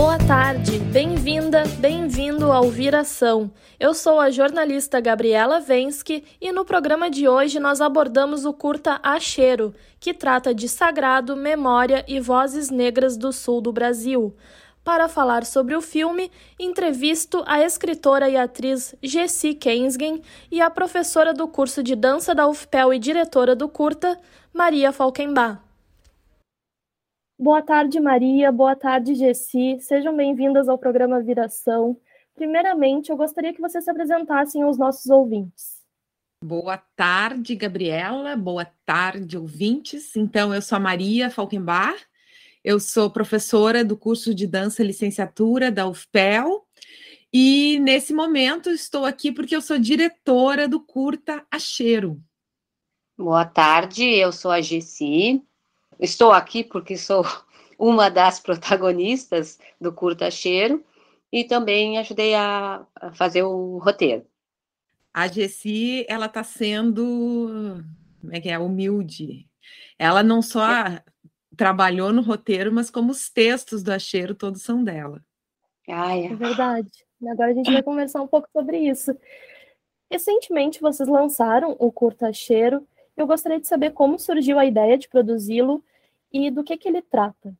Boa tarde, bem-vinda, bem-vindo ao Viração. Eu sou a jornalista Gabriela Vensky e no programa de hoje nós abordamos o curta A Cheiro, que trata de sagrado, memória e vozes negras do sul do Brasil. Para falar sobre o filme, entrevisto a escritora e atriz Jessie Kensgen e a professora do curso de dança da UFPEL e diretora do curta, Maria Falkenbach. Boa tarde, Maria. Boa tarde, Gessi. Sejam bem-vindas ao programa Viração. Primeiramente, eu gostaria que vocês se apresentassem aos nossos ouvintes. Boa tarde, Gabriela. Boa tarde, ouvintes. Então, eu sou a Maria Falkenbach. Eu sou professora do curso de dança licenciatura da UFPEL. E nesse momento estou aqui porque eu sou diretora do Curta Acheiro. Boa tarde, eu sou a Gessi, Estou aqui porque sou uma das protagonistas do Curta Cheiro e também ajudei a, a fazer o roteiro. A Jessi, ela está sendo, como é que é, humilde. Ela não só é. trabalhou no roteiro, mas como os textos do Acheiro todos são dela. Ah, é. é verdade. Agora a gente vai conversar um pouco sobre isso. Recentemente vocês lançaram o Curta Acheiro. Eu gostaria de saber como surgiu a ideia de produzi-lo e do que, que ele trata?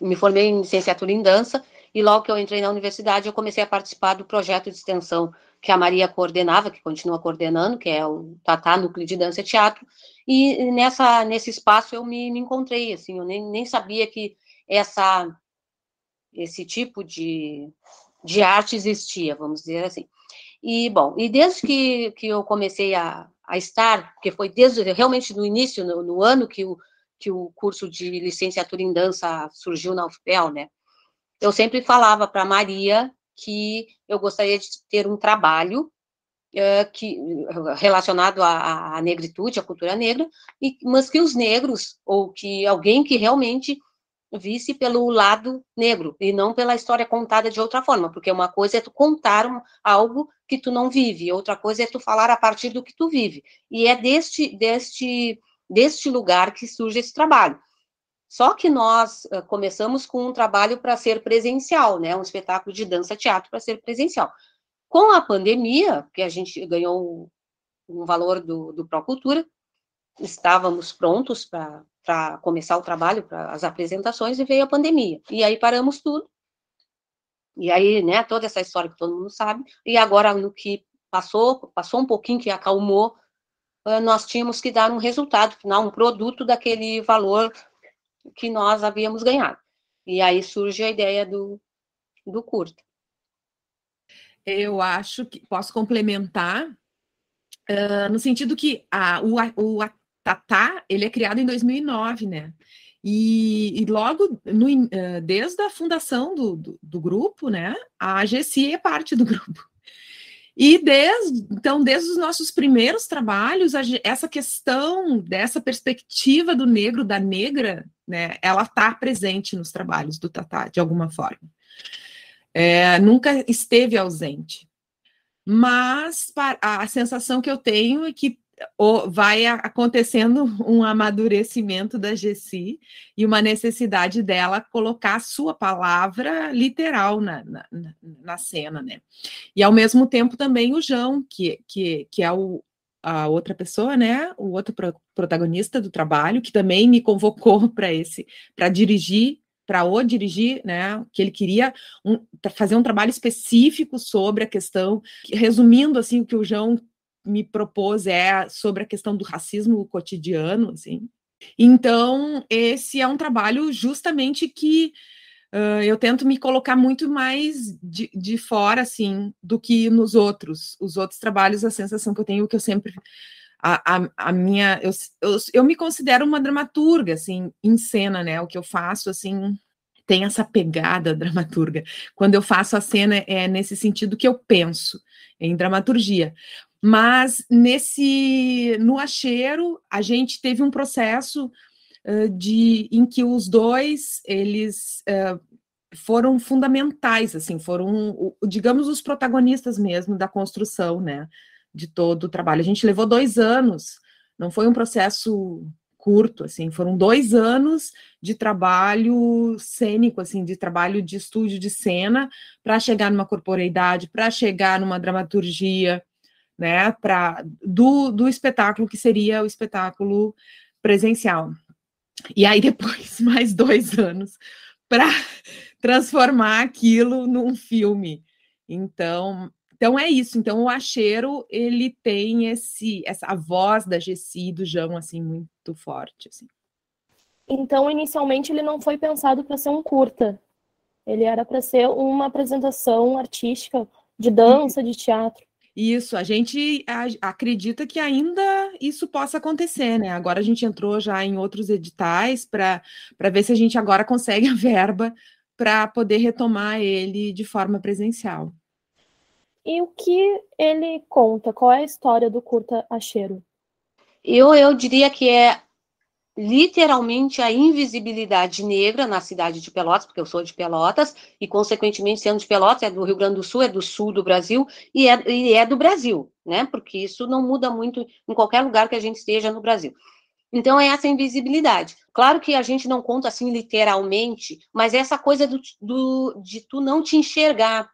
Me formei em licenciatura em dança e logo que eu entrei na universidade eu comecei a participar do projeto de extensão que a Maria coordenava, que continua coordenando, que é o Tatá Núcleo de Dança e Teatro, e nessa, nesse espaço eu me, me encontrei, assim, eu nem, nem sabia que essa, esse tipo de, de arte existia, vamos dizer assim. E, bom, e desde que, que eu comecei a, a estar, porque foi desde, realmente no início, no, no ano que o, que o curso de licenciatura em dança surgiu na UFPEL, né? Eu sempre falava para Maria que eu gostaria de ter um trabalho uh, que, relacionado à, à, negritude, à cultura negra, e, mas que os negros, ou que alguém que realmente visse pelo lado negro, e não pela história contada de outra forma, porque uma coisa é tu contar algo que tu não vive, outra coisa é tu falar a partir do que tu vive, e é deste, deste deste lugar que surge esse trabalho. Só que nós começamos com um trabalho para ser presencial, né? Um espetáculo de dança teatro para ser presencial. Com a pandemia, que a gente ganhou um, um valor do, do Procultura, estávamos prontos para começar o trabalho, para as apresentações, e veio a pandemia. E aí paramos tudo. E aí, né, toda essa história que todo mundo sabe. E agora, no que passou, passou um pouquinho que acalmou, ah, nós tínhamos que dar um resultado final, um produto daquele valor que nós havíamos ganhado. E aí surge a ideia do, do curto. Eu acho que posso complementar uh, no sentido que a, o, o Tatá, ele é criado em 2009, né? E, e logo, no, uh, desde a fundação do, do, do, grupo, né, a AGC é parte do grupo. E desde, então, desde os nossos primeiros trabalhos, essa questão dessa perspectiva do negro, da negra, né, ela está presente nos trabalhos do Tatá, de alguma forma. É, nunca esteve ausente. Mas a sensação que eu tenho é que vai acontecendo um amadurecimento da Gessi e uma necessidade dela colocar a sua palavra literal na, na, na, cena, né? E ao mesmo tempo também o João, que, que, que é o, a outra pessoa, né? O outro pro, protagonista do trabalho, que também me convocou para esse, para dirigir para o dirigir, né, que ele queria um, fazer um trabalho específico sobre a questão, resumindo assim o que o João me propôs é sobre a questão do racismo cotidiano, assim. Então, esse é um trabalho justamente que uh, eu tento me colocar muito mais de, de fora, assim, do que nos outros. Os outros trabalhos, a sensação que eu tenho, que eu sempre... A, a, a minha... Eu, eu, eu me considero uma dramaturga, assim, em cena, né? O que eu faço, assim, tem essa pegada dramaturga. Quando eu faço a cena, é nesse sentido que eu penso, em dramaturgia Mas nesse no acheiro a gente teve um processo uh, de em que os dois eles uh, foram fundamentais, assim, foram, digamos, os protagonistas mesmo da construção, né, de todo o trabalho. A gente levou dois anos, não foi um processo curto, assim, foram dois anos de trabalho cênico, assim, de trabalho de estúdio de cena, para chegar numa corporeidade, para chegar numa dramaturgia, né, para do, do espetáculo que seria o espetáculo presencial. E aí depois mais dois anos para transformar aquilo num filme. Então, então é isso. Então o Acheiro ele tem esse essa a voz da Gessi e do João assim muito forte assim. Então inicialmente ele não foi pensado para ser um curta. Ele era para ser uma apresentação artística de dança, de teatro. Isso, a gente acredita que ainda isso possa acontecer, né? Agora a gente entrou já em outros editais para ver se a gente agora consegue a verba para poder retomar ele de forma presencial. E o que ele conta? Qual é a história do curta Acheiro? Eu, eu diria que é literalmente a invisibilidade negra na cidade de Pelotas, porque eu sou de Pelotas, e consequentemente sendo de Pelotas, é do Rio Grande do Sul, é do sul do Brasil, e é, e é do Brasil, né? Porque isso não muda muito em qualquer lugar que a gente esteja no Brasil. Então, é essa invisibilidade. Claro que a gente não conta assim literalmente, mas é essa coisa do, do, de tu não te enxergar.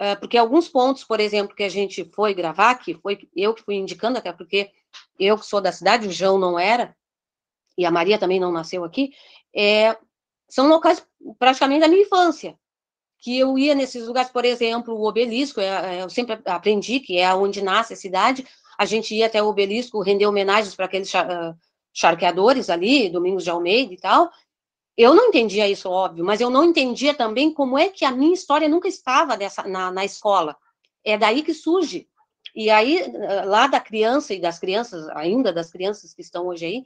Uh, porque alguns pontos, por exemplo, que a gente foi gravar, que foi eu que fui indicando, até porque eu que sou da cidade, o João não era, e a Maria também não nasceu aqui, é, são locais praticamente da minha infância. Que eu ia nesses lugares, por exemplo, o obelisco, é, é eu sempre aprendi que é onde nasce a cidade, a gente ia até o obelisco render homenagens para aqueles charqueadores ali, Domingos de Almeida e tal. Eu não entendia isso, óbvio, mas eu não entendia também como é que a minha história nunca estava dessa, na, na escola. É daí que surge. E aí, lá da criança e das crianças, ainda das crianças que estão hoje aí,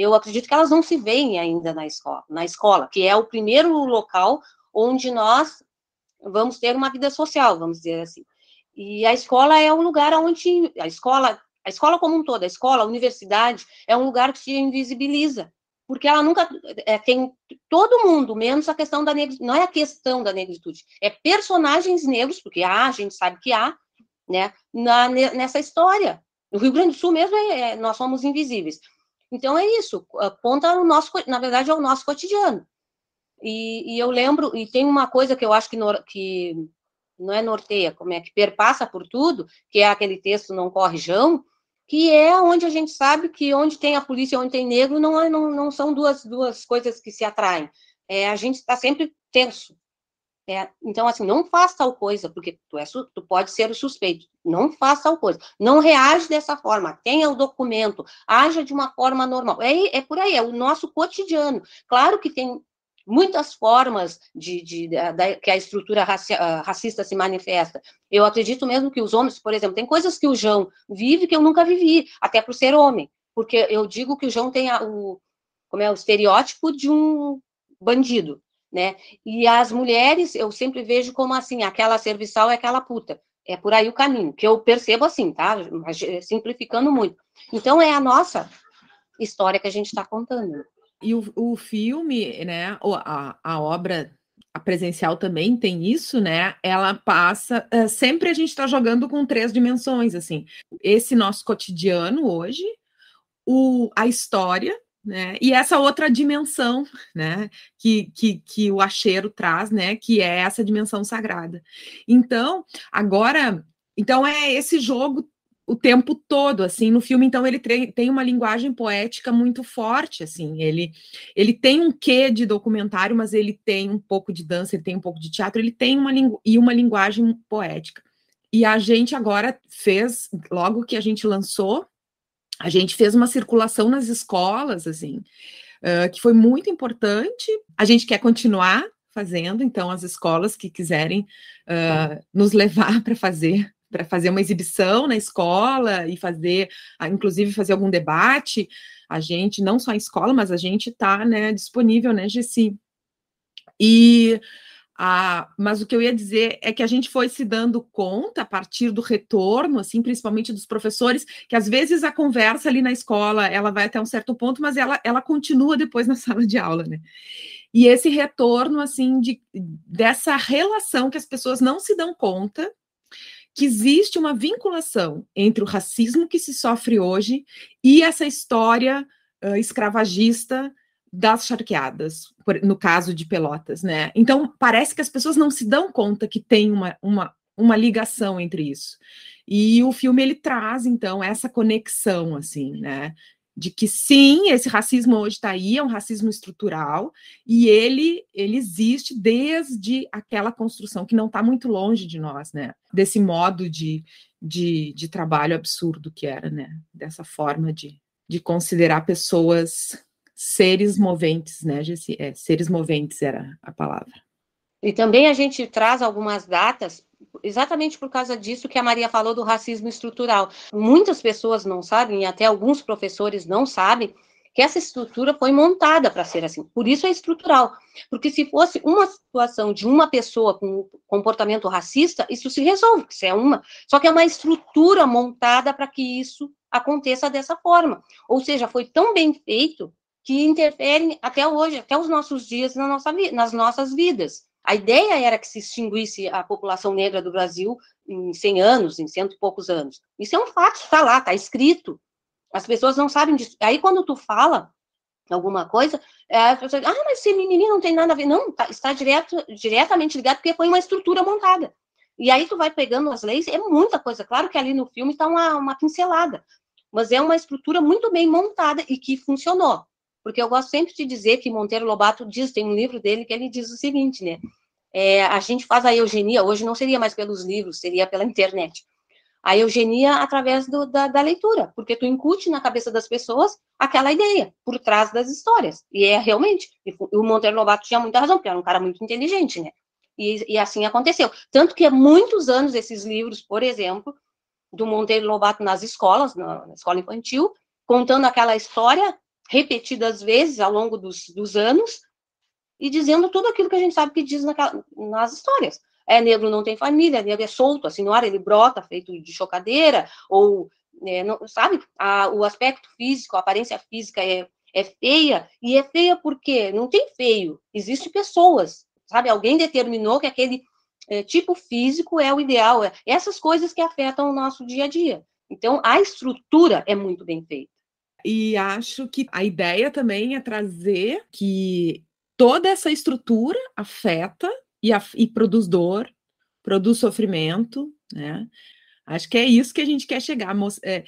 eu acredito que elas não se veem ainda na escola, na escola, que é o primeiro local onde nós vamos ter uma vida social, vamos dizer assim. E a escola é um lugar onde a escola a escola como um todo, a escola, a universidade, é um lugar que se invisibiliza, porque ela nunca é, tem todo mundo, menos a questão da negritude, não é a questão da negritude, é personagens negros, porque há, a gente sabe que há, né, na, nessa história. No Rio Grande do Sul mesmo, é, é, nós somos invisíveis. Então é isso, aponta o nosso, na verdade, é o nosso cotidiano. E, e, eu lembro, e tem uma coisa que eu acho que, no, que não é norteia, como é que perpassa por tudo, que é aquele texto Não Corre Jão, que é onde a gente sabe que onde tem a polícia e onde tem negro não, é, não, não são duas, duas coisas que se atraem. É, a gente está sempre tenso. É, então, assim, não faça tal coisa, porque tu, é, tu pode ser o suspeito. Não faça tal coisa. Não reage dessa forma. Tenha o documento. Haja de uma forma normal. É, é por aí, é o nosso cotidiano. Claro que tem muitas formas de, de, de, que a estrutura raci, racista se manifesta. Eu acredito mesmo que os homens, por exemplo, tem coisas que o João vive que eu nunca vivi, até por ser homem, porque eu digo que o João tem a, o, como é, o estereótipo de um bandido, né? E as mulheres, eu sempre vejo como assim, aquela serviçal é aquela puta. É por aí o caminho, que eu percebo assim, tá? Simplificando muito. Então, é a nossa história que a gente está contando. E o, o filme, né, a, a obra a presencial também tem isso, né? Ela passa. Uh, sempre a gente está jogando com três dimensões, assim. Esse nosso cotidiano hoje, o, a história, né? E essa outra dimensão, né? Que, que, que o acheiro traz, né? Que é essa dimensão sagrada. Então, agora. Então, é esse jogo o tempo todo, assim, no filme, então, ele tem uma linguagem poética muito forte, assim, ele, ele tem um quê de documentário, mas ele tem um pouco de dança, ele tem um pouco de teatro, ele tem uma, e uma linguagem poética. E a gente agora fez, logo que a gente lançou, a gente fez uma circulação nas escolas, assim, uh, que foi muito importante, a gente quer continuar fazendo, então, as escolas que quiserem uh, nos levar para fazer para fazer uma exibição na escola e fazer, inclusive fazer algum debate, a gente, não só em escola, mas a gente está né, disponível, né, Gessi? E Ah, mas o que eu ia dizer é que a gente foi se dando conta a partir do retorno, assim, principalmente dos professores, que às vezes a conversa ali na escola ela vai até um certo ponto, mas ela, ela continua depois na sala de aula, né? E esse retorno, assim, de, dessa relação que as pessoas não se dão conta que existe uma vinculação entre o racismo que se sofre hoje e essa história uh, escravagista das charqueadas, no caso de Pelotas, né? Então, parece que as pessoas não se dão conta que tem uma, uma, uma ligação entre isso. E o filme, ele traz, então, essa conexão, assim, né? De que, sim, esse racismo hoje está aí, é um racismo estrutural, e ele, ele existe desde aquela construção que não está muito longe de nós, né? Desse modo de, de, de trabalho absurdo que era, né? Dessa forma de, de considerar pessoas seres moventes, né, Gessi? É, seres moventes era a palavra. E também a gente traz algumas datas, exatamente por causa disso que a Maria falou do racismo estrutural. Muitas pessoas não sabem, e até alguns professores não sabem, que essa estrutura foi montada para ser assim. Por isso é estrutural. Porque se fosse uma situação de uma pessoa com comportamento racista, isso se resolve, isso é uma. Só que é uma estrutura montada para que isso aconteça dessa forma. Ou seja, foi tão bem feito que interferem até hoje, até os nossos dias na nossa, nas nossas vidas. A ideia era que se extinguisse a população negra do Brasil em 100 anos, em cento e poucos anos. Isso é um fato, está lá, está escrito. As pessoas não sabem disso. Aí, quando tu fala alguma coisa, a pessoa diz, ah, mas esse mimimi não tem nada a ver. Não, tá, está direto, diretamente ligado, porque foi uma estrutura montada. E aí tu vai pegando as leis, é muita coisa. Claro que ali no filme está uma, uma pincelada, mas é uma estrutura muito bem montada e que funcionou. Porque eu gosto sempre de dizer que Monteiro Lobato diz, tem um livro dele que ele diz o seguinte, né? É, a gente faz a eugenia, hoje não seria mais pelos livros, seria pela internet. A eugenia através do, da, da, leitura, porque tu incute na cabeça das pessoas aquela ideia por trás das histórias. E é realmente, e o Monteiro Lobato tinha muita razão, porque era um cara muito inteligente, né? E, e assim aconteceu. Tanto que há muitos anos esses livros, por exemplo, do Monteiro Lobato nas escolas, na, na escola infantil, contando aquela história repetidas vezes ao longo dos, dos anos e dizendo tudo aquilo que a gente sabe que diz nas histórias. É negro não tem família, negro é solto, assim, no ele brota feito de chocadeira, ou, é, não, sabe, a, o aspecto físico, a aparência física é, é feia, e é feia porque não tem feio, existem pessoas, sabe, alguém determinou que aquele é, tipo físico é o ideal, é, essas coisas que afetam o nosso dia a dia. Então, a estrutura é muito bem feita. E acho que a ideia também é trazer que toda essa estrutura afeta e, a, e produz dor, produz sofrimento, né? Acho que é isso que a gente quer chegar, é,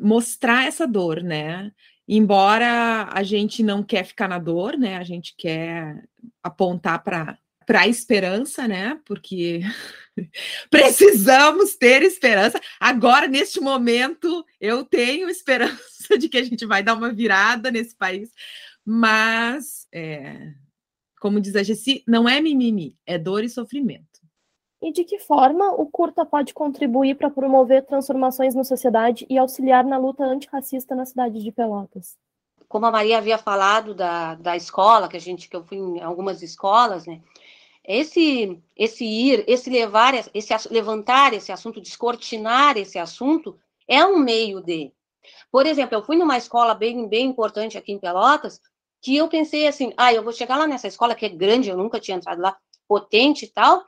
mostrar essa dor, né? Embora a gente não quer ficar na dor, né? A gente quer apontar para para a esperança, né? Porque precisamos ter esperança. Agora, neste momento, eu tenho esperança de que a gente vai dar uma virada nesse país, mas, é, como diz a Gessi, não é mimimi, é dor e sofrimento. E de que forma o Curta pode contribuir para promover transformações na sociedade e auxiliar na luta antirracista na cidade de Pelotas? Como a Maria havia falado da, da escola, que a gente que eu fui em algumas escolas, né? Esse esse ir, esse levar, esse levantar esse assunto, descortinar esse assunto, é um meio de. Por exemplo, eu fui numa escola bem bem importante aqui em Pelotas, que eu pensei assim, ah, eu vou chegar lá nessa escola que é grande, eu nunca tinha entrado lá, potente e tal,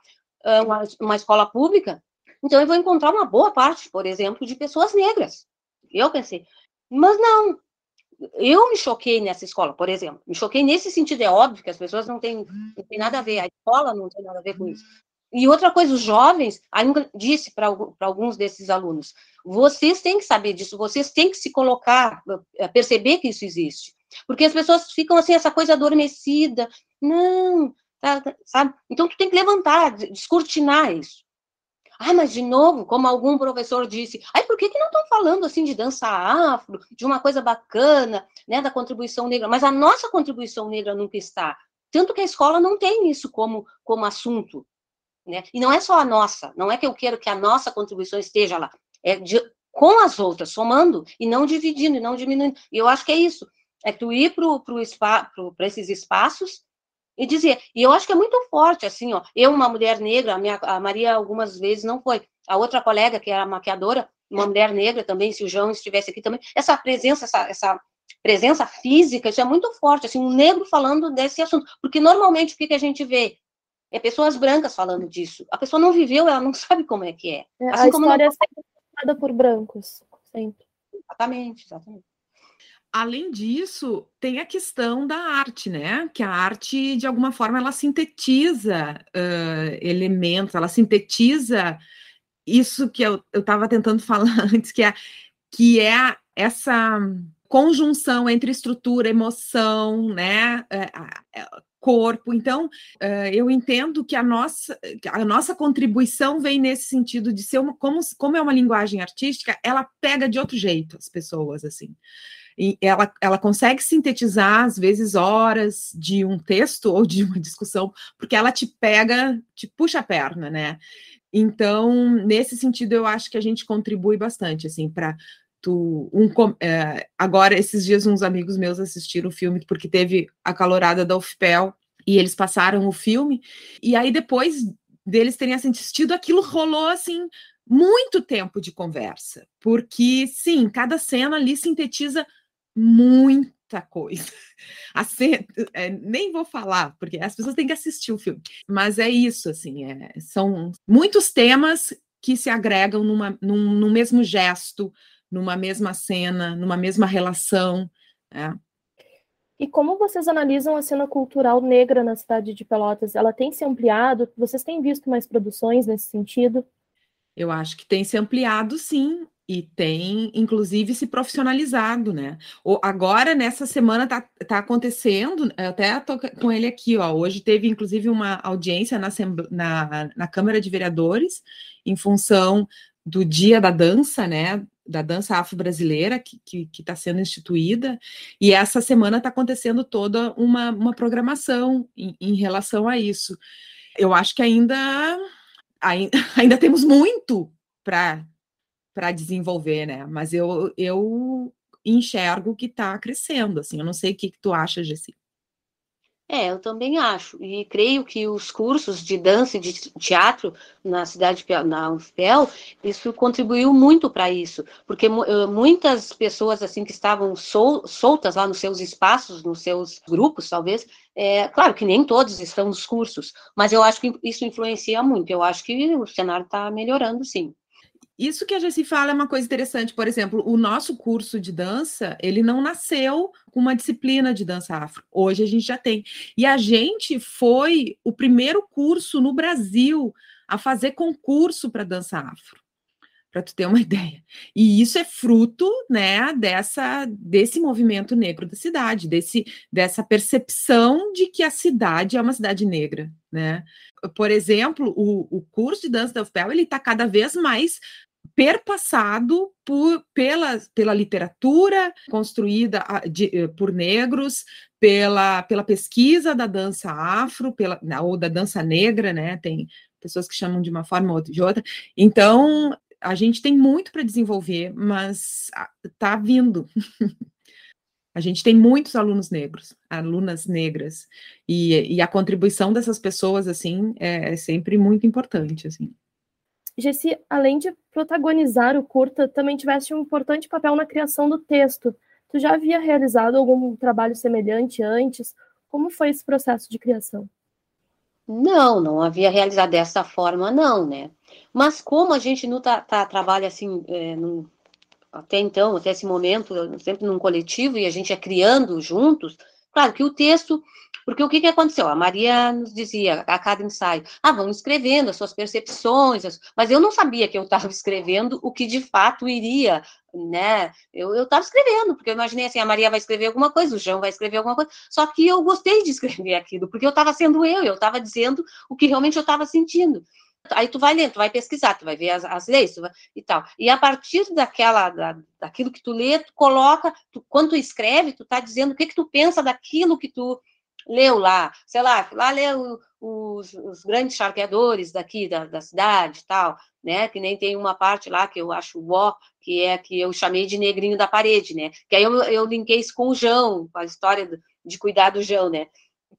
uma, uma escola pública, então eu vou encontrar uma boa parte, por exemplo, de pessoas negras. Eu pensei, mas não, eu me choquei nessa escola, por exemplo. Me choquei nesse sentido, é óbvio que as pessoas não têm, não têm nada a ver, a escola não tem nada a ver com isso. E outra coisa, os jovens, ainda disse para alguns desses alunos, vocês têm que saber disso, vocês têm que se colocar, eh, perceber que isso existe. Porque as pessoas ficam assim, essa coisa adormecida. Não, tá, tá sabe? Então, tu tem que levantar, descortinar isso. Ah, mas de novo, como algum professor disse, ai, por que, que não estão falando assim de dança afro, de uma coisa bacana, né, da contribuição negra? Mas a nossa contribuição negra nunca está. Tanto que a escola não tem isso como, como assunto. Né? E não é só a nossa, não é que eu quero que a nossa contribuição esteja lá, é de, com as outras, somando, e não dividindo, e não diminuindo. E eu acho que é isso, é tu ir para esses espaços E dizia, e eu acho que é muito forte, assim, ó, eu, uma mulher negra, a, minha, a Maria algumas vezes não foi, a outra colega, que era maquiadora, uma mulher negra também, se o João estivesse aqui também, essa presença, essa, essa presença física, isso é muito forte, assim, um negro falando desse assunto, porque normalmente o que, que a gente vê? É pessoas brancas falando disso. A pessoa não viveu, ela não sabe como é que é. é assim a história não... é sempre contada por brancos, sempre. Exatamente, exatamente. Além disso, tem a questão da arte, né? Que a arte, de alguma forma, ela sintetiza uh, elementos, ela sintetiza isso que eu estava tentando falar antes, que é, que é essa conjunção entre estrutura, emoção, né? Corpo. Então, uh, eu entendo que a nossa, a nossa contribuição vem nesse sentido de ser uma, como, como é uma linguagem artística, ela pega de outro jeito as pessoas, assim. E ela, ela consegue sintetizar, às vezes, horas de um texto ou de uma discussão, porque ela te pega, te puxa a perna, né? Então, nesse sentido, eu acho que a gente contribui bastante, assim, para Um, é, agora, esses dias, uns amigos meus assistiram o filme, porque teve a calorada da UFPEL, e eles passaram o filme, e aí depois deles terem assistido, aquilo rolou assim muito tempo de conversa, porque sim, cada cena ali sintetiza muita coisa. Cena, é, nem vou falar, porque as pessoas têm que assistir o filme, mas é isso, assim, é, são muitos temas que se agregam numa, num, num, mesmo gesto, numa mesma cena, numa mesma relação. É. E como vocês analisam a cena cultural negra na cidade de Pelotas? Ela tem se ampliado? Vocês têm visto mais produções nesse sentido? Eu acho que tem se ampliado, sim e tem, inclusive, se profissionalizado, né? O, agora, nessa semana, está tá acontecendo, até tô com ele aqui, ó. Hoje teve, inclusive, uma audiência na, na, na Câmara de Vereadores, em função do Dia da Dança, né? Da dança afro-brasileira que está sendo instituída, e essa semana está acontecendo toda uma, uma programação em, em relação a isso. Eu acho que ainda, ainda, temos muito para desenvolver, né? Mas eu, eu enxergo que está crescendo, assim. Eu não sei o que, que tu acha, Jessi. É, eu também acho. E creio que os cursos de dança e de teatro na cidade, na UFPEL, isso contribuiu muito para isso. Porque muitas pessoas, assim, que estavam sol, soltas lá nos seus espaços, nos seus grupos, talvez, é, claro que nem todos estão nos cursos, mas eu acho que isso influencia muito. Eu acho que o cenário está melhorando, sim. Isso que a Jessi fala é uma coisa interessante. Por exemplo, o nosso curso de dança, ele não nasceu com uma disciplina de dança afro. Hoje a gente já tem. E a gente foi o primeiro curso no Brasil a fazer concurso para dança afro. Para tu ter uma ideia. E isso é fruto, né, dessa desse movimento negro da cidade, desse dessa percepção de que a cidade é uma cidade negra, né? Por exemplo, o, o curso de dança da UFPEL, ele está cada vez mais perpassado por, pela, pela literatura construída de, eh, por negros, pela, pela pesquisa da dança afro, pela, ou da dança negra, né? Tem pessoas que chamam de uma forma ou de outra. Então, a gente tem muito para desenvolver, mas está vindo. a gente tem muitos alunos negros, alunas negras, e, e a contribuição dessas pessoas, assim, é, é sempre muito importante, assim. Gessi, além de protagonizar o curta, também tiveste um importante papel na criação do texto. Tu já havia realizado algum trabalho semelhante antes? Como foi esse processo de criação? Não, não havia realizado dessa forma, não, né? Mas como a gente não tá, tá trabalha assim, é, no, até então, até esse momento, sempre num coletivo e a gente é criando juntos, claro que o texto porque o que, que aconteceu? A Maria nos dizia a cada ensaio, ah, vão escrevendo as suas percepções, mas eu não sabia que eu estava escrevendo o que de fato iria, né? Eu estava escrevendo, porque eu imaginei assim, a Maria vai escrever alguma coisa, o João vai escrever alguma coisa, só que eu gostei de escrever aquilo, porque eu estava sendo eu, eu estava dizendo o que realmente eu estava sentindo. Aí tu vai ler, tu vai pesquisar, tu vai ver as, as leis vai, e tal. E a partir daquela, da, daquilo que tu lê, tu coloca, tu, quando tu escreve, tu tá dizendo o que que tu pensa daquilo que tu leu lá, sei lá, lá leu os, os grandes charqueadores daqui da, da cidade e tal, né? Que nem tem uma parte lá que eu acho ó, que é que eu chamei de negrinho da parede, né? Que aí eu, eu linkei isso com o João, com a história de cuidar do João, né?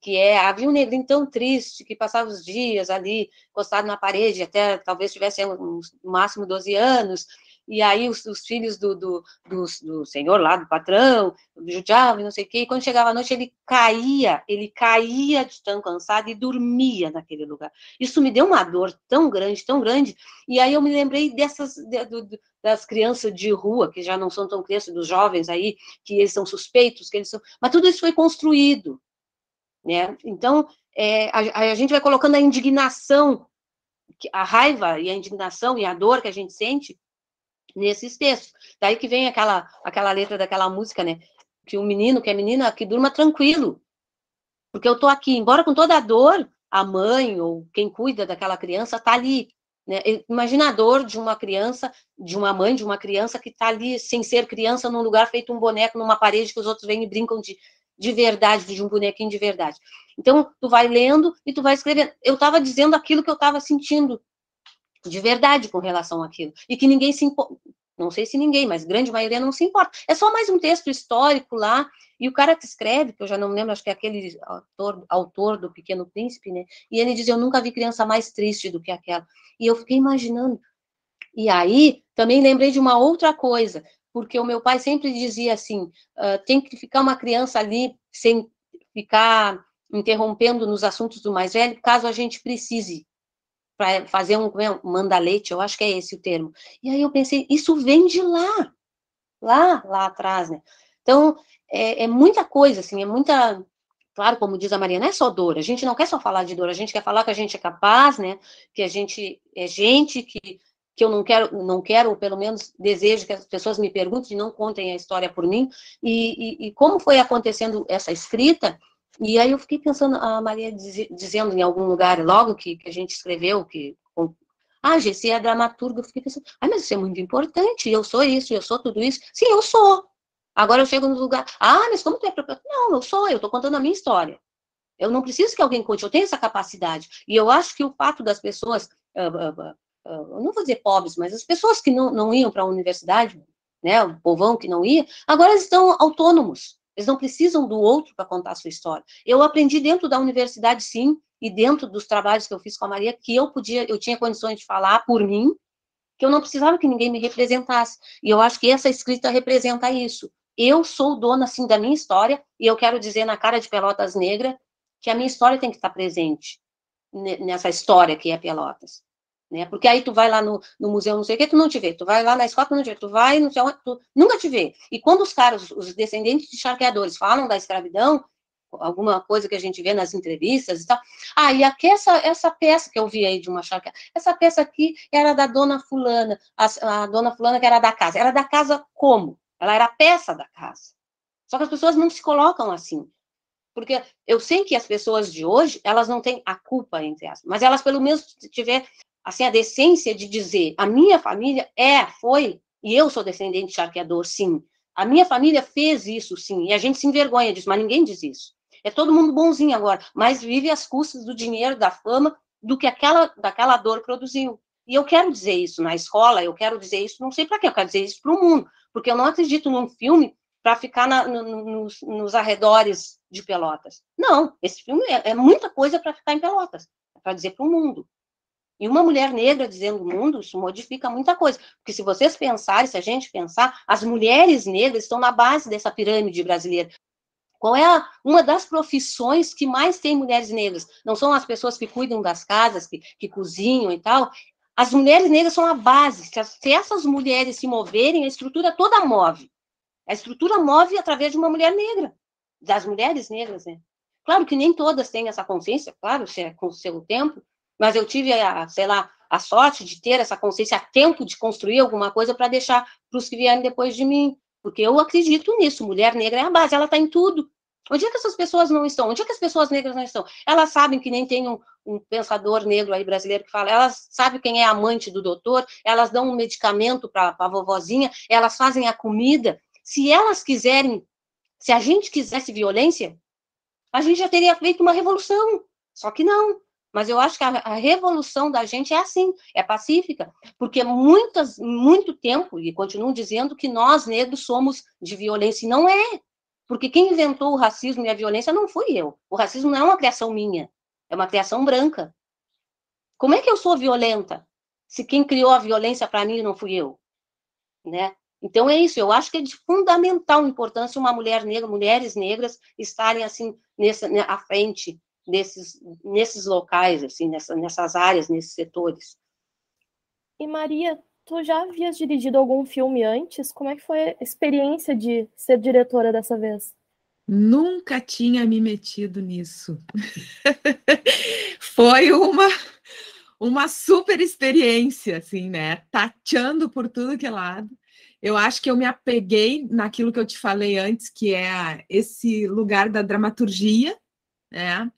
Que é havia um negrinho tão triste que passava os dias ali encostado na parede, até talvez tivesse no máximo 12 anos, e aí os, os filhos do, do, do, do, senhor lá, do patrão, judiavam, não sei o quê, e quando chegava a noite ele caía, ele caía de tão cansado e dormia naquele lugar. Isso me deu uma dor tão grande, tão grande, e aí eu me lembrei dessas, de, do, das crianças de rua, que já não são tão crianças, dos jovens aí, que eles são suspeitos, que eles são... Mas tudo isso foi construído, né? Então, é, a, a gente vai colocando a indignação, a raiva e a indignação e a dor que a gente sente nesses textos. Daí que vem aquela, aquela letra daquela música, né? Que o menino, que é menina, que durma tranquilo. Porque eu tô aqui, embora com toda a dor, a mãe ou quem cuida daquela criança tá ali. Né? Imagina a dor de uma criança, de uma mãe, de uma criança que tá ali sem ser criança num lugar feito um boneco numa parede que os outros vêm e brincam de, de verdade, de um bonequinho de verdade. Então, tu vai lendo e tu vai escrevendo. Eu estava dizendo aquilo que eu estava sentindo de verdade com relação àquilo. E que ninguém se importa. Não sei se ninguém, mas grande maioria não se importa. É só mais um texto histórico lá, e o cara que escreve, que eu já não lembro, acho que é aquele autor, autor do Pequeno Príncipe, né? E ele diz: Eu nunca vi criança mais triste do que aquela. E eu fiquei imaginando. E aí, também lembrei de uma outra coisa, porque o meu pai sempre dizia assim: uh, tem que ficar uma criança ali sem ficar interrompendo nos assuntos do mais velho, caso a gente precise para fazer um, é, um manda-leite, eu acho que é esse o termo. E aí eu pensei, isso vem de lá, lá, lá atrás, né? Então, é, é muita coisa, assim, é muita, claro, como diz a Maria, não é só dor, a gente não quer só falar de dor, a gente quer falar que a gente é capaz, né, que a gente é gente, que, que eu não quero, não quero, ou pelo menos desejo que as pessoas me perguntem e não contem a história por mim, e, e, e como foi acontecendo essa escrita, e aí eu fiquei pensando, a Maria diz, dizendo em algum lugar, logo que, que a gente escreveu, que ah, Gessi é dramaturga, eu fiquei pensando, ah, mas isso é muito importante, eu sou isso, eu sou tudo isso. Sim, eu sou. Agora eu chego no lugar, ah, mas como tu é? Não, eu sou, eu estou contando a minha história. Eu não preciso que alguém conte, eu tenho essa capacidade. E eu acho que o fato das pessoas, uh, uh, uh, não vou dizer pobres, mas as pessoas que não, não iam para a universidade, né, o povão que não ia, agora estão autônomos. Eles não precisam do outro para contar a sua história. Eu aprendi dentro da universidade, sim, e dentro dos trabalhos que eu fiz com a Maria, que eu podia, eu tinha condições de falar por mim, que eu não precisava que ninguém me representasse. E eu acho que essa escrita representa isso. Eu sou dona, assim, da minha história, e eu quero dizer na cara de Pelotas Negra que a minha história tem que estar presente nessa história que é Pelotas né? Porque aí tu vai lá no, no museu, não sei o que, tu não te vê. Tu vai lá na escola, tu não te vê. Tu vai no céu, tu nunca te vê. E quando os caras, os descendentes de charqueadores, falam da escravidão, alguma coisa que a gente vê nas entrevistas e tal. Ah, e aqui essa, essa peça que eu vi aí de uma charqueada, essa peça aqui era da dona fulana, a, a dona fulana que era da casa. Era da casa como? Ela era peça da casa. Só que as pessoas não se colocam assim. Porque eu sei que as pessoas de hoje, elas não têm a culpa, entre aspas, mas elas pelo menos tiver, assim, a decência de dizer, a minha família é, foi, e eu sou descendente de charqueador, sim. A minha família fez isso, sim, e a gente se envergonha disso, mas ninguém diz isso. É todo mundo bonzinho agora, mas vive às custas do dinheiro, da fama, do que aquela, daquela dor produziu. E eu quero dizer isso na escola, eu quero dizer isso, não sei para quê, eu quero dizer isso para o mundo, porque eu não acredito num filme para ficar na, no, nos, nos, arredores de Pelotas. Não, esse filme é, é muita coisa para ficar em Pelotas, é para dizer para o mundo. E uma mulher negra dizendo mundo, isso modifica muita coisa. Porque se vocês pensarem, se a gente pensar, as mulheres negras estão na base dessa pirâmide brasileira. Qual é a, uma das profissões que mais tem mulheres negras? Não são as pessoas que cuidam das casas, que, que cozinham e tal. As mulheres negras são a base. Se, se essas mulheres se moverem, a estrutura toda move. A estrutura move através de uma mulher negra, das mulheres negras, né? Claro que nem todas têm essa consciência, claro, se é com o seu tempo, mas eu tive, a, sei lá, a sorte de ter essa consciência a tempo de construir alguma coisa para deixar para os que vierem depois de mim, porque eu acredito nisso, mulher negra é a base, ela está em tudo. Onde é que essas pessoas não estão? Onde é que as pessoas negras não estão? Elas sabem que nem tem um, um pensador negro aí brasileiro que fala, elas sabem quem é amante do doutor, elas dão um medicamento para a vovozinha, elas fazem a comida. Se elas quiserem, se a gente quisesse violência, a gente já teria feito uma revolução. Só que não. Mas eu acho que a, a, revolução da gente é assim, é pacífica, porque muitas, muito tempo, e continuam dizendo que nós negros somos de violência, e não é. Porque quem inventou o racismo e a violência não fui eu. O racismo não é uma criação minha, é uma criação branca. Como é que eu sou violenta? Se quem criou a violência para mim não fui eu, né? Então é isso, eu acho que é de fundamental importância uma mulher negra, mulheres negras estarem assim nessa à frente nesses nesses locais, assim, nessa, nessas áreas, nesses setores. E Maria, tu já havias dirigido algum filme antes? Como é que foi a experiência de ser diretora dessa vez? Nunca tinha me metido nisso. foi uma uma super experiência, assim, né? Tateando por tudo que é lado. Eu acho que eu me apeguei naquilo que eu te falei antes, que é esse lugar da dramaturgia, né?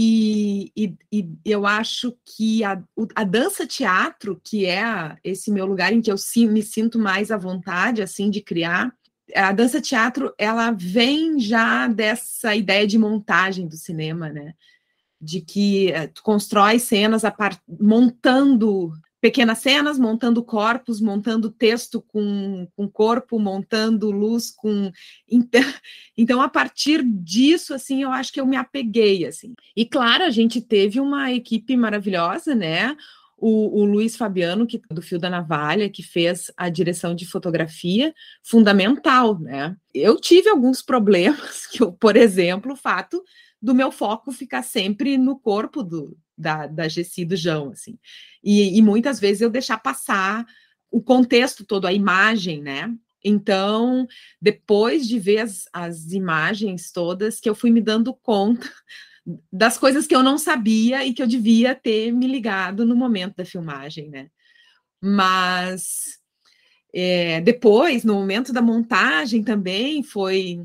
E, e, e eu acho que a, a dança-teatro, que é esse meu lugar em que eu me sinto mais à vontade, assim, de criar, a dança-teatro, ela vem já dessa ideia de montagem do cinema, né? de que uh, tu constrói cenas a par... montando pequenas cenas, montando corpos, montando texto com, com corpo, montando luz com então, então a partir disso assim eu acho que eu me apeguei assim e claro a gente teve uma equipe maravilhosa né o, o Luiz Fabiano, que do Fio da Navalha, que fez a direção de fotografia, fundamental, né? Eu tive alguns problemas, que eu, por exemplo, o fato do meu foco ficar sempre no corpo do, da, da Gessi do João, assim. E, e muitas vezes eu deixar passar o contexto todo, a imagem, né? Então, depois de ver as, as imagens todas, que eu fui me dando conta das coisas que eu não sabia e que eu devia ter me ligado no momento da filmagem, né? Mas é, depois, no momento da montagem também, foi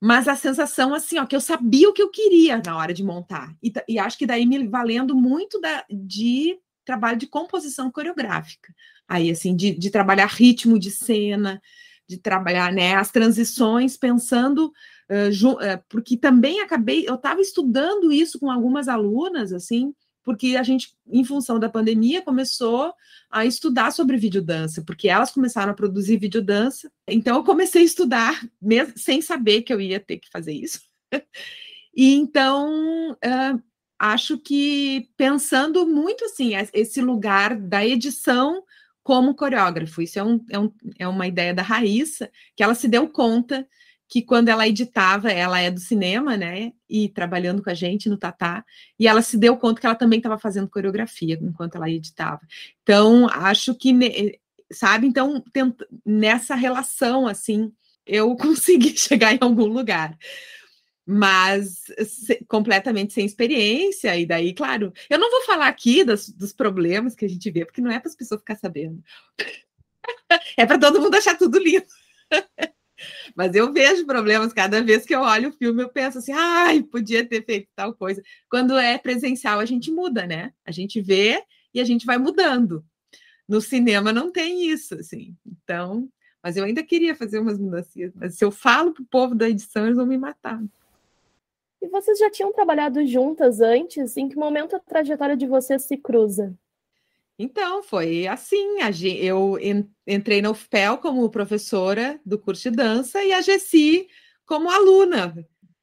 mas a sensação assim, ó, que eu sabia o que eu queria na hora de montar. E, e acho que daí me valendo muito da, de trabalho de composição coreográfica. Aí, assim, de, de trabalhar ritmo de cena, de trabalhar né, as transições, pensando, uh, uh, porque também acabei, eu estava estudando isso com algumas alunas, assim, porque a gente, em função da pandemia, começou a estudar sobre videodança, porque elas começaram a produzir videodança. Então, eu comecei a estudar, mesmo sem saber que eu ia ter que fazer isso. e então, uh, acho que pensando muito assim, esse lugar da edição como coreógrafo, isso é, um, é, um, é uma ideia da Raíssa, que ela se deu conta que quando ela editava, ela é do cinema, né? E trabalhando com a gente no Tatá, e ela se deu conta que ela também estava fazendo coreografia enquanto ela editava. Então, acho que, sabe? Então, nessa relação, assim, eu consegui chegar em algum lugar. Mas se, completamente sem experiência, e daí, claro, eu não vou falar aqui dos, dos problemas que a gente vê, porque não é para as pessoas ficar sabendo. é para todo mundo achar tudo lindo. Mas eu vejo problemas cada vez que eu olho o filme, eu penso assim, ai, podia ter feito tal coisa. Quando é presencial, a gente muda, né? A gente vê e a gente vai mudando. No cinema não tem isso, assim. Então, mas eu ainda queria fazer umas mudanças. Mas se eu falo para o povo da edição, eles vão me matar. E vocês já tinham trabalhado juntas antes? Em que momento a trajetória de vocês se cruza? Então, foi assim. Eu entrei na UFPEL como professora do curso de dança e a Gessi como aluna.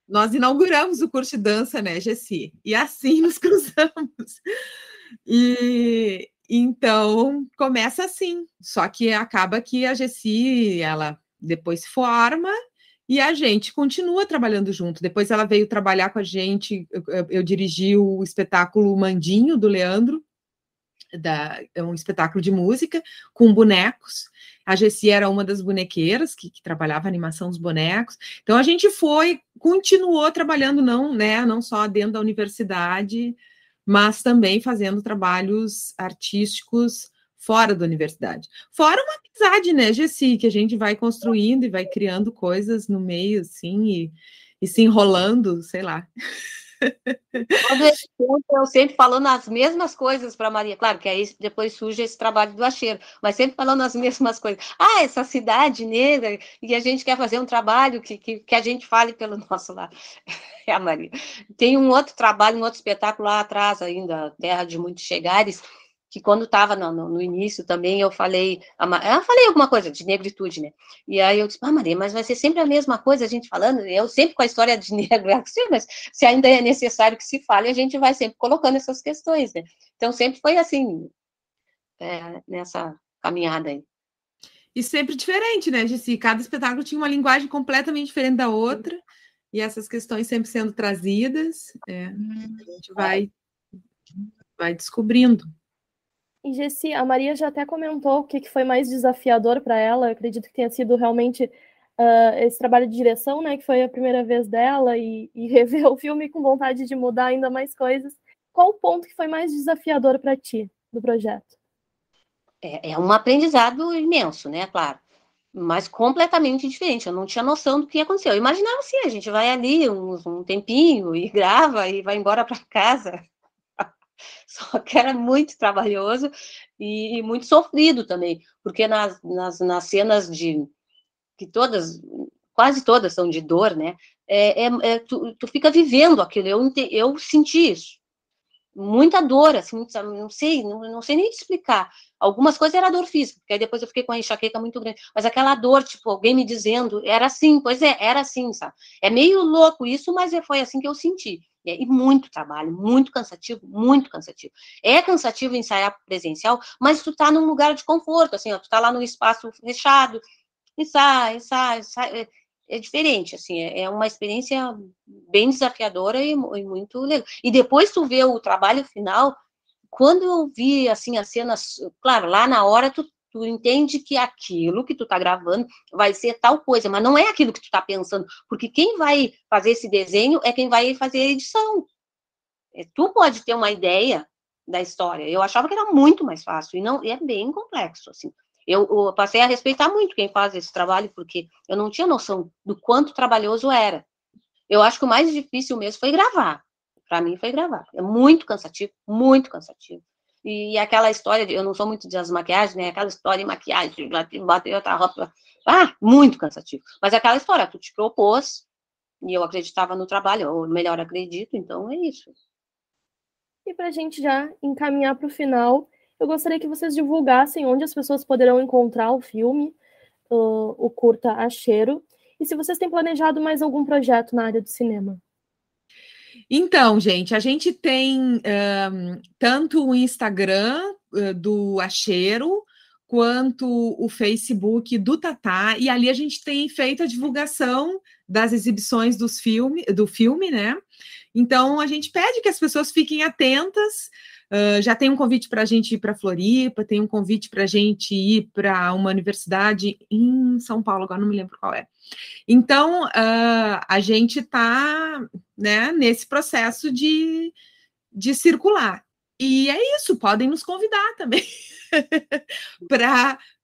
Nós inauguramos o curso de dança, né, Gessi? E assim nos cruzamos. E então começa assim. Só que acaba que a Gessi, ela depois se forma e a gente continua trabalhando junto. Depois ela veio trabalhar com a gente. Eu, eu, eu dirigi o espetáculo Mandinho do Leandro da, é um espetáculo de música com bonecos. A Gessi era uma das bonequeiras que, que, trabalhava a animação dos bonecos. Então a gente foi, continuou trabalhando não, né, não só dentro da universidade, mas também fazendo trabalhos artísticos fora da universidade. Fora uma amizade, né, Gessi, que a gente vai construindo e vai criando coisas no meio, assim, e, e se enrolando, sei lá. eu sempre falando as mesmas coisas para Maria, claro que aí depois surge esse trabalho do acheiro, mas sempre falando as mesmas coisas. Ah, essa cidade negra, e a gente quer fazer um trabalho que, que, que a gente fale pelo nosso lado. É a Maria. Tem um outro trabalho, um outro espetáculo lá atrás ainda, Terra de Muitos Chegares, que quando estava no, no, no, início também eu falei, eu falei alguma coisa de negritude, né? E aí eu disse, ah, Maria, mas vai ser sempre a mesma coisa a gente falando, eu sempre com a história de negro, mas se ainda é necessário que se fale, a gente vai sempre colocando essas questões, né? Então sempre foi assim, é, nessa caminhada aí. E sempre diferente, né, Jessi? Cada espetáculo tinha uma linguagem completamente diferente da outra, e essas questões sempre sendo trazidas, é, a gente vai, vai descobrindo. E Gessi, a Maria já até comentou o que, foi mais desafiador para ela. Eu acredito que tenha sido realmente uh, esse trabalho de direção, né? Que foi a primeira vez dela e, e rever o filme com vontade de mudar ainda mais coisas. Qual o ponto que foi mais desafiador para ti do projeto? É, é um aprendizado imenso, né? Claro mas completamente diferente. Eu não tinha noção do que aconteceu. Eu imaginava assim, a gente vai ali um, um tempinho e grava e vai embora para casa. Só que era muito trabalhoso e, e muito sofrido também, porque nas, nas, nas, cenas de que todas, quase todas são de dor, né? É, é, é tu, tu, fica vivendo aquilo. Eu, eu senti isso, muita dor, assim, não sei, não, não sei nem explicar. Algumas coisas era dor física, porque aí depois eu fiquei com a enxaqueca muito grande. Mas aquela dor, tipo, alguém me dizendo, era assim, pois é, era assim, sabe? É meio louco isso, mas é, foi assim que eu senti. É, e muito trabalho, muito cansativo, muito cansativo. É cansativo ensaiar presencial, mas tu tá num lugar de conforto, assim, ó, tu tá lá num espaço fechado, ensaia, ensaia, ensaia. É, é diferente, assim, é, é uma experiência bem desafiadora e, e, muito legal. E depois tu vê o trabalho final, quando eu vi, assim, as cenas, claro, lá na hora tu tu entende que aquilo que tu tá gravando vai ser tal coisa, mas não é aquilo que tu tá pensando, porque quem vai fazer esse desenho é quem vai fazer a edição. É, tu pode ter uma ideia da história. Eu achava que era muito mais fácil e não e é bem complexo assim. Eu, eu, passei a respeitar muito quem faz esse trabalho porque eu não tinha noção do quanto trabalhoso era. Eu acho que o mais difícil mesmo foi gravar. Para mim foi gravar. É muito cansativo, muito cansativo. E aquela história, de, eu não sou muito das maquiagens, né? Aquela história de maquiagem, bota outra roupa. Ah, muito cansativo. Mas aquela história, tu te propôs, e eu acreditava no trabalho, ou melhor, acredito, então é isso. E para a gente já encaminhar para o final, eu gostaria que vocês divulgassem onde as pessoas poderão encontrar o filme, uh, o curta A Cheiro, e se vocês têm planejado mais algum projeto na área do cinema. Então, gente, a gente tem um, tanto o Instagram uh, do Acheiro, quanto o Facebook do Tatá, e ali a gente tem feito a divulgação das exibições dos filme, do filme, né? Então a gente pede que as pessoas fiquem atentas Uh, já tem um convite para a gente ir para Floripa, tem um convite para a gente ir para uma universidade em São Paulo, agora não me lembro qual é. Então, uh, a gente está né, nesse processo de, de circular. E é isso, podem nos convidar também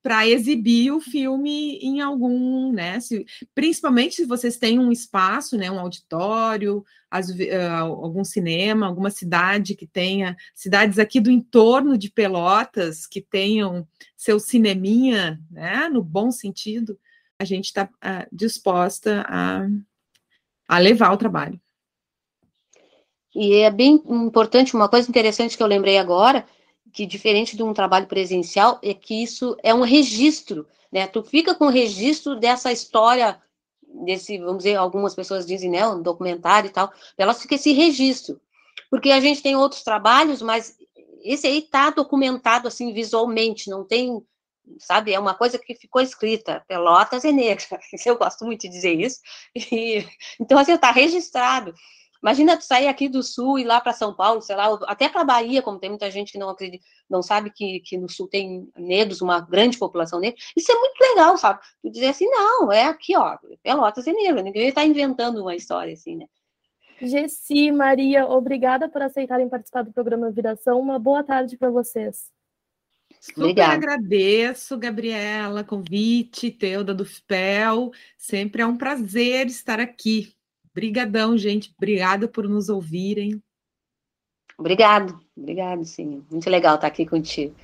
para exibir o filme em algum, né? Se, principalmente se vocês têm um espaço, né? Um auditório, as, uh, algum cinema, alguma cidade que tenha, cidades aqui do entorno de Pelotas que tenham seu cineminha, né? No bom sentido, a gente está uh, disposta a, a levar o trabalho. E é bem importante, uma coisa interessante que eu lembrei agora, que diferente de um trabalho presencial é que isso é um registro, né? Tu fica com o registro dessa história desse, vamos dizer, algumas pessoas dizem, né, um documentário e tal, elas ficam esse registro. Porque a gente tem outros trabalhos, mas esse aí tá documentado assim visualmente, não tem, sabe, é uma coisa que ficou escrita, Pelotas é negra. Eu gosto muito de dizer isso. E, então assim, tá registrado. Imagina tu sair aqui do sul e lá para São Paulo, sei lá, até para Bahia, como tem muita gente que não acredita, não sabe que, que no sul tem negros, uma grande população negra. Isso é muito legal, sabe? Tu dizer assim, não, é aqui, ó, Pelotas é negra, ninguém está inventando uma história assim, né? Gessi, Maria, obrigada por aceitarem participar do programa Viração. Uma boa tarde para vocês. Super Obrigada. agradeço, Gabriela, convite, Teuda do FPEL. Sempre é um prazer estar aqui. Brigadão, gente. Obrigada por nos ouvirem. Obrigado, obrigado, sim. Muito legal estar aqui contigo.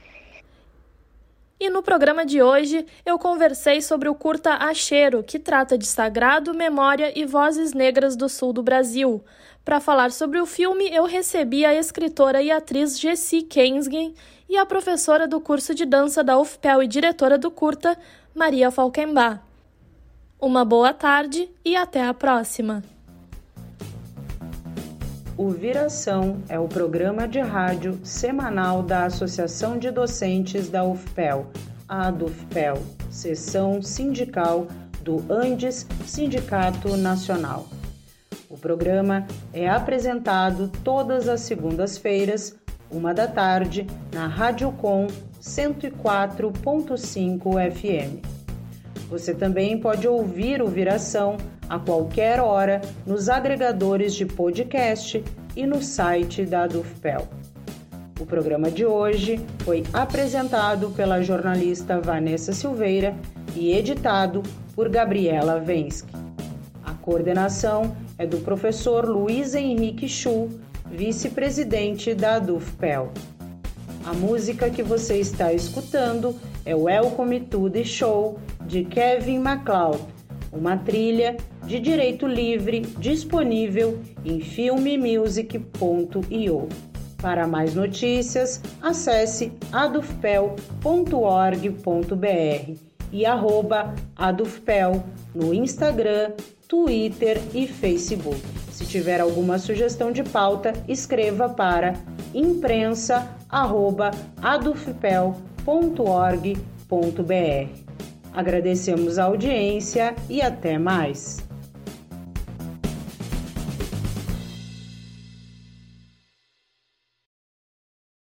E no programa de hoje eu conversei sobre o curta Acheiro, que trata de sagrado, memória e vozes negras do sul do Brasil. Para falar sobre o filme, eu recebi a escritora e atriz Jessie Kensgen e a professora do curso de dança da UFPEL e diretora do curta, Maria Falkenbach. Uma boa tarde e até a próxima! O Viração é o programa de rádio semanal da Associação de Docentes da UFPEL, a ADUFPEL, seção sindical do Andes Sindicato Nacional. O programa é apresentado todas as segundas-feiras, uma da tarde, na Rádio Com 104.5 FM. Você também pode ouvir o Viração a qualquer hora nos agregadores de podcast e no site da Dufpel. O programa de hoje foi apresentado pela jornalista Vanessa Silveira e editado por Gabriela Vensky. A coordenação é do professor Luiz Henrique Chu, vice-presidente da Dufpel. A música que você está escutando é Welcome to the Show de Kevin MacLeod, uma trilha de direito livre disponível em filmemusic.io. Para mais notícias, acesse adufpel.org.br e arroba adufpel no Instagram, Twitter e Facebook. Se tiver alguma sugestão de pauta, escreva para imprensa@adufpel.org.br. Agradecemos a audiência e até mais.